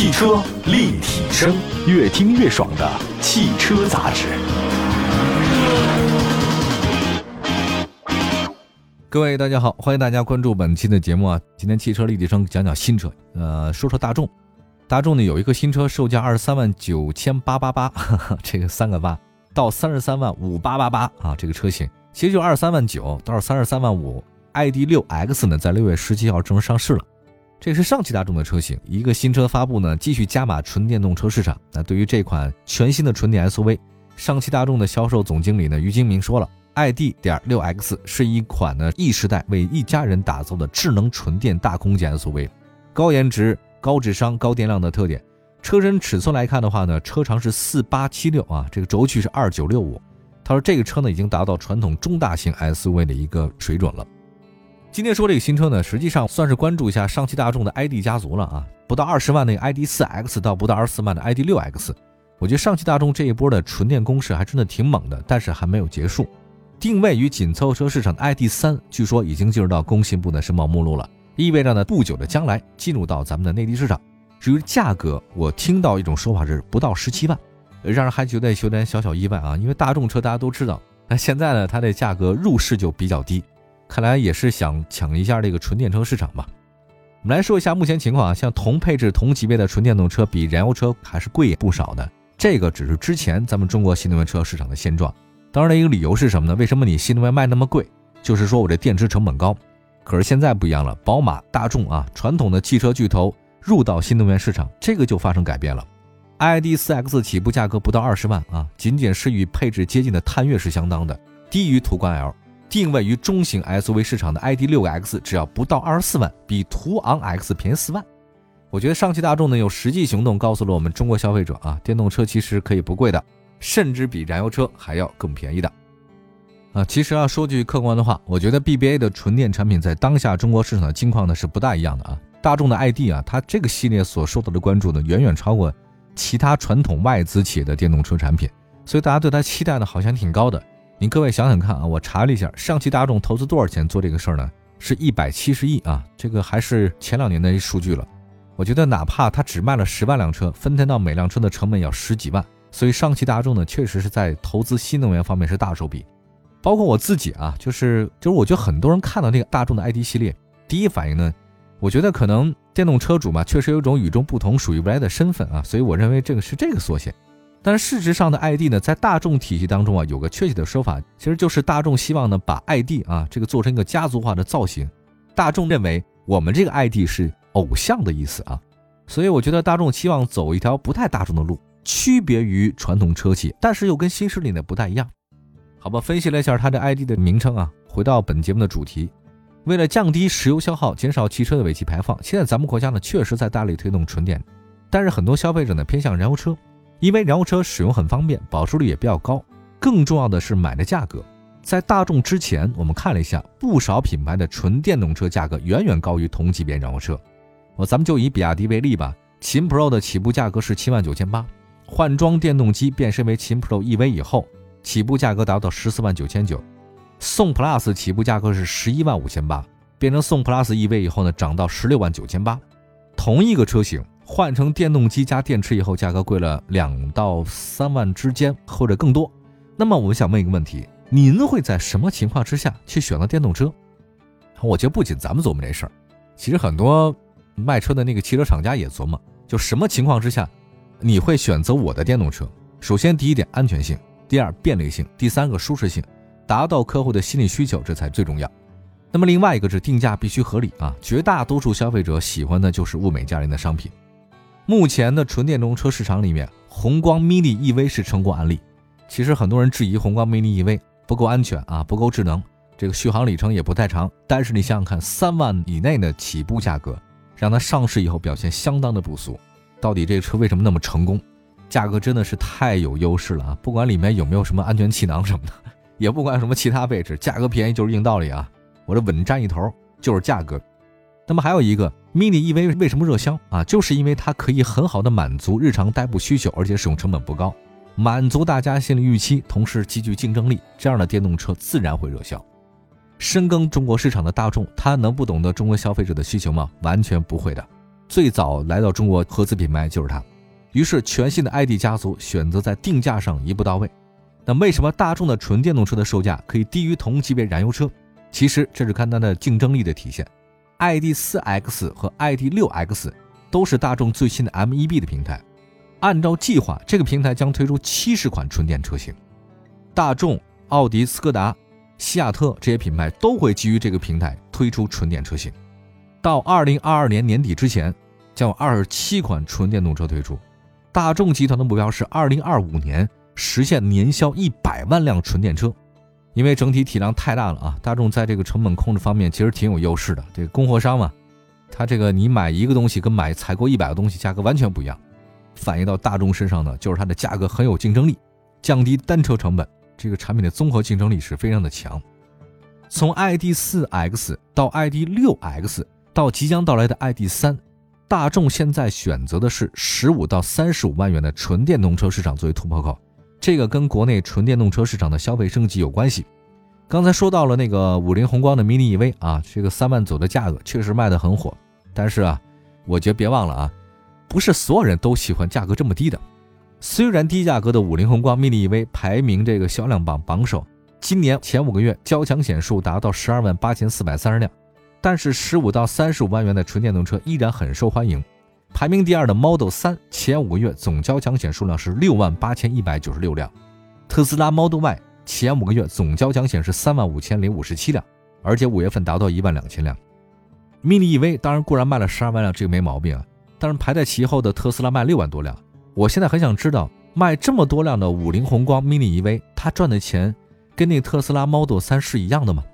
汽车立体声，越听越爽的汽车杂志。各位大家好，欢迎大家关注本期的节目啊。今天汽车立体声讲讲新车，呃，说说大众。大众呢有一个新车，售价二十三万九千八八八，这个三个八到三十三万五八八八啊，这个车型其实就二十三万九到三十三万五。ID 六 X 呢，在六月十七号正式上市了。这是上汽大众的车型，一个新车发布呢，继续加码纯电动车市场。那对于这款全新的纯电 SUV，上汽大众的销售总经理呢于金明说了，ID. 点六 X 是一款呢 E 时代为一家人打造的智能纯电大空间 SUV，高颜值、高智商、高电量的特点。车身尺寸来看的话呢，车长是四八七六啊，这个轴距是二九六五。他说这个车呢已经达到传统中大型 SUV 的一个水准了。今天说这个新车呢，实际上算是关注一下上汽大众的 ID 家族了啊，不到二十万那个 ID 四 X 到不到二十四万的 ID 六 X，我觉得上汽大众这一波的纯电攻势还真的挺猛的，但是还没有结束。定位于紧凑车市场的 ID 三，据说已经进入到工信部的申报目录了，意味着呢不久的将来进入到咱们的内地市场。至于价格，我听到一种说法是不到十七万，让人还觉得有点小小意外啊，因为大众车大家都知道，那现在呢它的价格入市就比较低。看来也是想抢一下这个纯电车市场吧。我们来说一下目前情况啊，像同配置、同级别的纯电动车比燃油车还是贵不少的。这个只是之前咱们中国新能源车市场的现状。当然的一个理由是什么呢？为什么你新能源卖那么贵？就是说我这电池成本高。可是现在不一样了，宝马、大众啊，传统的汽车巨头入到新能源市场，这个就发生改变了。ID.4X 起步价格不到二十万啊，仅仅是与配置接近的探岳是相当的，低于途观 L。定位于中型 SUV 市场的 ID 六 X 只要不到二十四万，比途昂 X 便宜四万。我觉得上汽大众呢有实际行动告诉了我们中国消费者啊，电动车其实可以不贵的，甚至比燃油车还要更便宜的。啊，其实啊说句客观的话，我觉得 BBA 的纯电产品在当下中国市场的境况呢是不大一样的啊。大众的 ID 啊，它这个系列所受到的关注呢远远超过其他传统外资企业的电动车产品，所以大家对它期待呢好像挺高的。您各位想想看啊，我查了一下，上汽大众投资多少钱做这个事儿呢？是一百七十亿啊，这个还是前两年的一数据了。我觉得哪怕它只卖了十万辆车，分摊到每辆车的成本要十几万，所以上汽大众呢，确实是在投资新能源方面是大手笔。包括我自己啊，就是就是，我觉得很多人看到那个大众的 ID 系列，第一反应呢，我觉得可能电动车主嘛，确实有一种与众不同、属于未来的身份啊，所以我认为这个是这个缩写。但是事实上的 ID 呢，在大众体系当中啊，有个确切的说法，其实就是大众希望呢把 ID 啊这个做成一个家族化的造型。大众认为我们这个 ID 是偶像的意思啊，所以我觉得大众希望走一条不太大众的路，区别于传统车企，但是又跟新势力呢不太一样。好吧，分析了一下它的 ID 的名称啊，回到本节目的主题，为了降低石油消耗，减少汽车的尾气排放，现在咱们国家呢确实在大力推动纯电，但是很多消费者呢偏向燃油车。因为燃油车使用很方便，保值率也比较高，更重要的是买的价格。在大众之前，我们看了一下，不少品牌的纯电动车价格远远高于同级别燃油车。我咱们就以比亚迪为例吧，秦 Pro 的起步价格是七万九千八，换装电动机变身为秦 Pro EV 以后，起步价格达到十四万九千九。宋 Plus 起步价格是十一万五千八，变成宋 Plus EV 以后呢，涨到十六万九千八。同一个车型。换成电动机加电池以后，价格贵了两到三万之间，或者更多。那么，我想问一个问题：您会在什么情况之下去选择电动车？我觉得不仅咱们琢磨这事儿，其实很多卖车的那个汽车厂家也琢磨，就什么情况之下你会选择我的电动车？首先，第一点安全性；第二，便利性；第三个舒适性，达到客户的心理需求，这才最重要。那么，另外一个是定价必须合理啊！绝大多数消费者喜欢的就是物美价廉的商品。目前的纯电动车市场里面，宏光 mini EV 是成功案例。其实很多人质疑宏光 mini EV 不够安全啊，不够智能，这个续航里程也不太长。但是你想想看，三万以内的起步价格，让它上市以后表现相当的不俗。到底这个车为什么那么成功？价格真的是太有优势了啊！不管里面有没有什么安全气囊什么的，也不管什么其他配置，价格便宜就是硬道理啊！我这稳占一头就是价格。那么还有一个 mini EV 为什么热销啊？就是因为它可以很好的满足日常代步需求，而且使用成本不高，满足大家心理预期，同时极具竞争力，这样的电动车自然会热销。深耕中国市场的大众，他能不懂得中国消费者的需求吗？完全不会的。最早来到中国合资品牌就是它。于是，全新的 ID 家族选择在定价上一步到位。那为什么大众的纯电动车的售价可以低于同级别燃油车？其实这是看它的竞争力的体现。ID.4X 和 ID.6X 都是大众最新的 MEB 的平台。按照计划，这个平台将推出七十款纯电车型。大众、奥迪、斯柯达、西亚特这些品牌都会基于这个平台推出纯电车型。到二零二二年年底之前，将有二十七款纯电动车推出。大众集团的目标是二零二五年实现年销一百万辆纯电车。因为整体体量太大了啊，大众在这个成本控制方面其实挺有优势的。这个供货商嘛，他这个你买一个东西跟买采购一百个东西价格完全不一样。反映到大众身上呢，就是它的价格很有竞争力，降低单车成本，这个产品的综合竞争力是非常的强。从 ID.4X 到 ID.6X 到即将到来的 ID.3，大众现在选择的是十五到三十五万元的纯电动车市场作为突破口。这个跟国内纯电动车市场的消费升级有关系。刚才说到了那个五菱宏光的 mini EV 啊，这个三万左的价格确实卖得很火。但是啊，我觉得别忘了啊，不是所有人都喜欢价格这么低的。虽然低价格的五菱宏光 mini EV 排名这个销量榜榜首，今年前五个月交强险数达到十二万八千四百三十辆，但是十五到三十五万元的纯电动车依然很受欢迎。排名第二的 Model 3前五个月总交强险数量是六万八千一百九十六辆，特斯拉 Model Y 前五个月总交强险是三万五千零五十七辆，而且五月份达到一万两千辆。Mini EV 当然固然卖了十二万辆，这个没毛病啊，但是排在其后的特斯拉卖六万多辆。我现在很想知道，卖这么多辆的五菱宏光 Mini EV，它赚的钱跟那特斯拉 Model 3是一样的吗？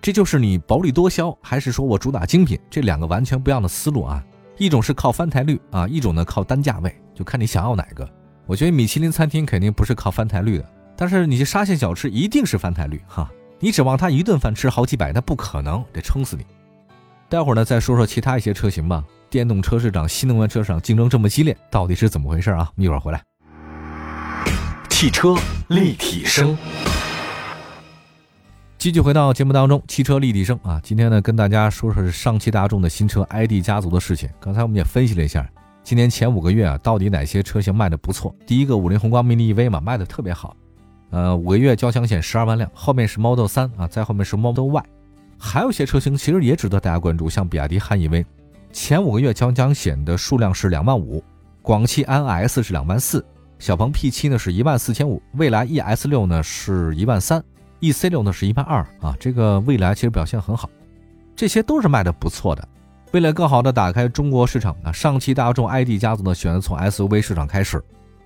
这就是你薄利多销，还是说我主打精品？这两个完全不一样的思路啊。一种是靠翻台率啊，一种呢靠单价位，就看你想要哪个。我觉得米其林餐厅肯定不是靠翻台率的，但是你去沙县小吃一定是翻台率哈。你指望他一顿饭吃好几百，那不可能，得撑死你。待会儿呢再说说其他一些车型吧。电动车市场、新能源车市场竞争这么激烈，到底是怎么回事啊？一会儿回来。汽车立体声。继续回到节目当中，汽车立体声啊，今天呢跟大家说说是上汽大众的新车 ID 家族的事情。刚才我们也分析了一下，今年前五个月啊，到底哪些车型卖的不错？第一个五菱宏光 mini EV 嘛，卖的特别好，呃，五个月交强险十二万辆，后面是 Model 3啊，再后面是 Model Y，还有些车型其实也值得大家关注，像比亚迪汉 EV，前五个月交强险的数量是两万五，广汽安 S 是两万四，小鹏 P7 呢是一万四千五，蔚来 ES 六呢是一万三。E C 六呢是一万二啊，这个未来其实表现很好，这些都是卖的不错的。为了更好的打开中国市场呢，上汽大众 ID 家族呢选择从 S U V 市场开始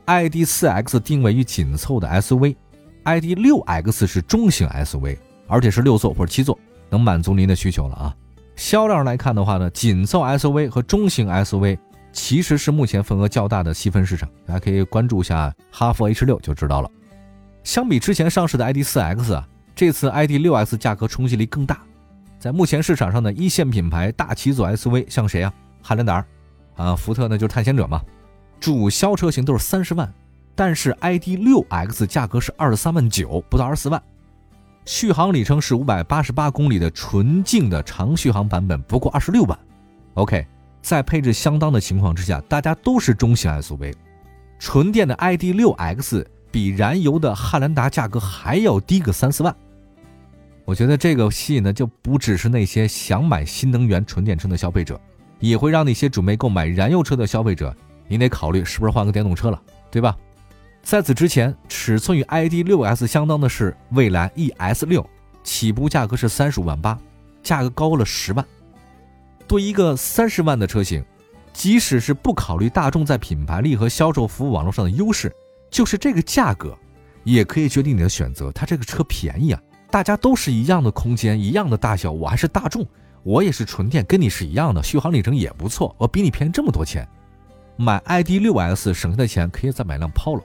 ，ID 四 X 定位于紧凑的 S U V，ID 六 X 是中型 S U V，而且是六座或者七座，能满足您的需求了啊。销量来看的话呢，紧凑 S U V 和中型 S U V 其实是目前份额较大的细分市场，大家可以关注一下哈弗 H 六就知道了。相比之前上市的 ID.4X 啊，这次 ID.6X 价格冲击力更大。在目前市场上的一线品牌大七座 SUV，像谁啊？汉兰达，啊，福特呢就是探险者嘛。主销车型都是三十万，但是 ID.6X 价格是二十三万九，不到二十四万。续航里程是五百八十八公里的纯净的长续航版本，不过二十六万。OK，在配置相当的情况之下，大家都是中型 SUV，纯电的 ID.6X。比燃油的汉兰达价格还要低个三四万，我觉得这个吸引的就不只是那些想买新能源纯电车的消费者，也会让那些准备购买燃油车的消费者，你得考虑是不是换个电动车了，对吧？在此之前，尺寸与 ID.6S 相当的是蔚来 ES6，起步价格是三十五万八，价格高了十万。对一个三十万的车型，即使是不考虑大众在品牌力和销售服务网络上的优势。就是这个价格，也可以决定你的选择。它这个车便宜啊，大家都是一样的空间，一样的大小。我还是大众，我也是纯电，跟你是一样的，续航里程也不错。我比你便宜这么多钱，买 ID.6S 省下的钱可以再买辆 Polo。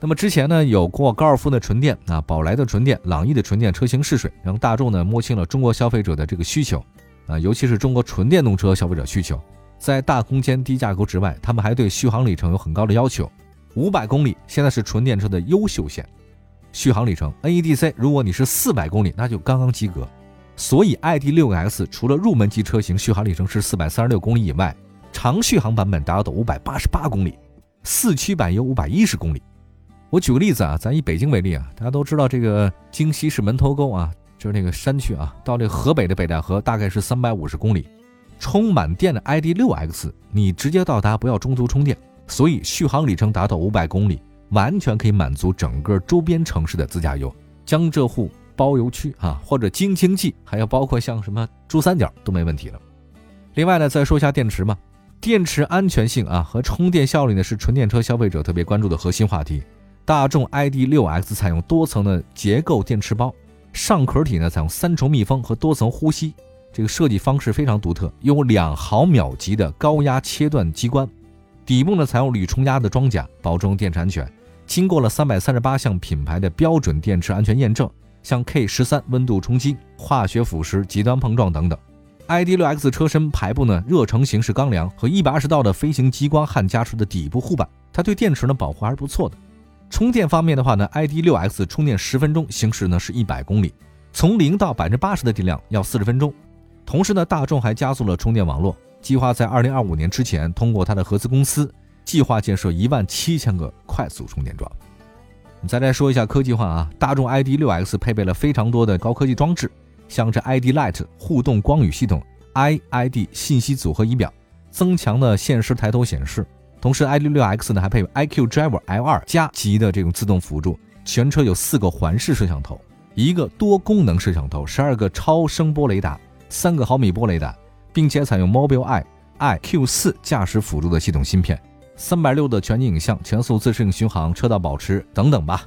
那么之前呢，有过高尔夫的纯电啊，宝来的纯电，朗逸的纯电车型试水，让大众呢摸清了中国消费者的这个需求啊，尤其是中国纯电动车消费者需求，在大空间、低价格之外，他们还对续航里程有很高的要求。五百公里现在是纯电车的优秀线，续航里程 NEDC，如果你是四百公里，那就刚刚及格。所以 ID.6X 除了入门级车型续航里程是四百三十六公里以外，长续航版本达到五百八十八公里，四驱版有五百一十公里。我举个例子啊，咱以北京为例啊，大家都知道这个京西是门头沟啊，就是那个山区啊，到这河北的北戴河大概是三百五十公里。充满电的 ID.6X，你直接到达，不要中途充电，所以续航里程达到五百公里，完全可以满足整个周边城市的自驾游。江浙沪包邮区啊，或者京津冀，还有包括像什么珠三角都没问题了。另外呢，再说一下电池嘛，电池安全性啊和充电效率呢是纯电车消费者特别关注的核心话题。大众 ID.6X 采用多层的结构电池包，上壳体呢采用三重密封和多层呼吸。这个设计方式非常独特，有两毫秒级的高压切断机关，底部呢采用铝冲压的装甲，保证电池安全。经过了三百三十八项品牌的标准电池安全验证，像 K 十三温度冲击、化学腐蚀、极端碰撞等等。ID.6X 车身排布呢热成型式钢梁和一百二十道的飞行激光焊加出的底部护板，它对电池呢保护还是不错的。充电方面的话呢，ID.6X 充电十分钟行驶呢是一百公里，从零到百分之八十的电量要四十分钟。同时呢，大众还加速了充电网络，计划在二零二五年之前，通过它的合资公司，计划建设一万七千个快速充电桩。你再来说一下科技化啊，大众 ID.6X 配备了非常多的高科技装置，像这 ID Light 互动光语系统、iID 信息组合仪表、增强的现实抬头显示。同时，ID.6X 呢还配备 iQ Driver L2 加级的这种自动辅助，全车有四个环视摄像头，一个多功能摄像头，十二个超声波雷达。三个毫米波雷达，并且采用 Mobileye iQ4 驾驶辅助的系统芯片，三百六的全景影像，全速自适应巡航，车道保持等等吧。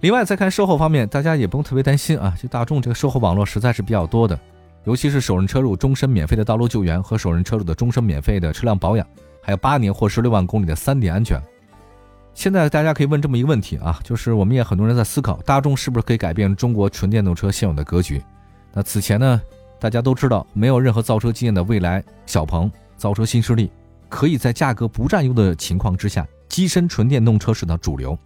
另外再看售后方面，大家也不用特别担心啊，就大众这个售后网络实在是比较多的，尤其是首任车主终身免费的道路救援和首任车主的终身免费的车辆保养，还有八年或十六万公里的三点安全。现在大家可以问这么一个问题啊，就是我们也很多人在思考，大众是不是可以改变中国纯电动车现有的格局？那此前呢？大家都知道，没有任何造车经验的未来小鹏造车新势力，可以在价格不占优的情况之下跻身纯电动车市场主流。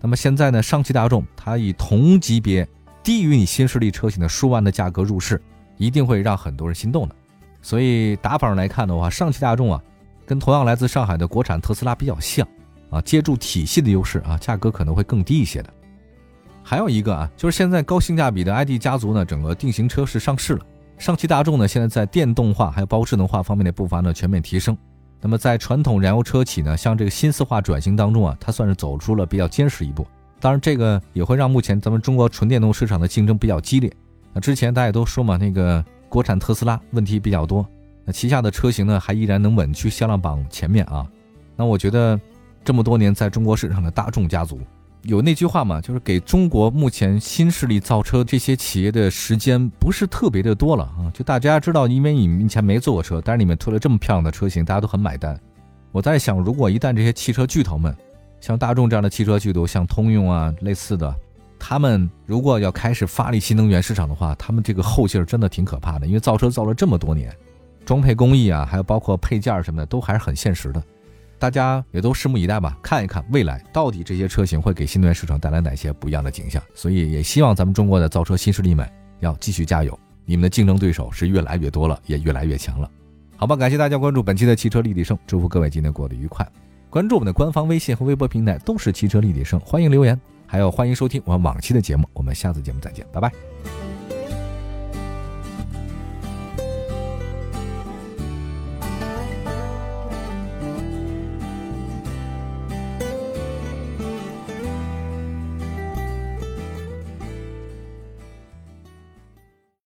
那么现在呢，上汽大众它以同级别低于你新势力车型的数万的价格入市，一定会让很多人心动的。所以打法上来看的话，上汽大众啊，跟同样来自上海的国产特斯拉比较像啊，借助体系的优势啊，价格可能会更低一些的。还有一个啊，就是现在高性价比的 ID 家族呢，整个定型车是上市了。上汽大众呢，现在在电动化还有包括智能化方面的步伐呢全面提升。那么在传统燃油车企呢，向这个新四化转型当中啊，它算是走出了比较坚实一步。当然，这个也会让目前咱们中国纯电动市场的竞争比较激烈。那之前大家都说嘛，那个国产特斯拉问题比较多，那旗下的车型呢还依然能稳居销量榜前面啊。那我觉得这么多年在中国市场的大众家族。有那句话嘛，就是给中国目前新势力造车这些企业的时间不是特别的多了啊。就大家知道，因为你们以前没坐过车，但是你们推了这么漂亮的车型，大家都很买单。我在想，如果一旦这些汽车巨头们，像大众这样的汽车巨头，像通用啊类似的，他们如果要开始发力新能源市场的话，他们这个后劲儿真的挺可怕的。因为造车造了这么多年，装配工艺啊，还有包括配件什么的，都还是很现实的。大家也都拭目以待吧，看一看未来到底这些车型会给新能源市场带来哪些不一样的景象。所以也希望咱们中国的造车新势力们要继续加油，你们的竞争对手是越来越多了，也越来越强了。好吧，感谢大家关注本期的汽车立体声，祝福各位今天过得愉快。关注我们的官方微信和微博平台都是汽车立体声，欢迎留言，还有欢迎收听我们往期的节目。我们下次节目再见，拜拜。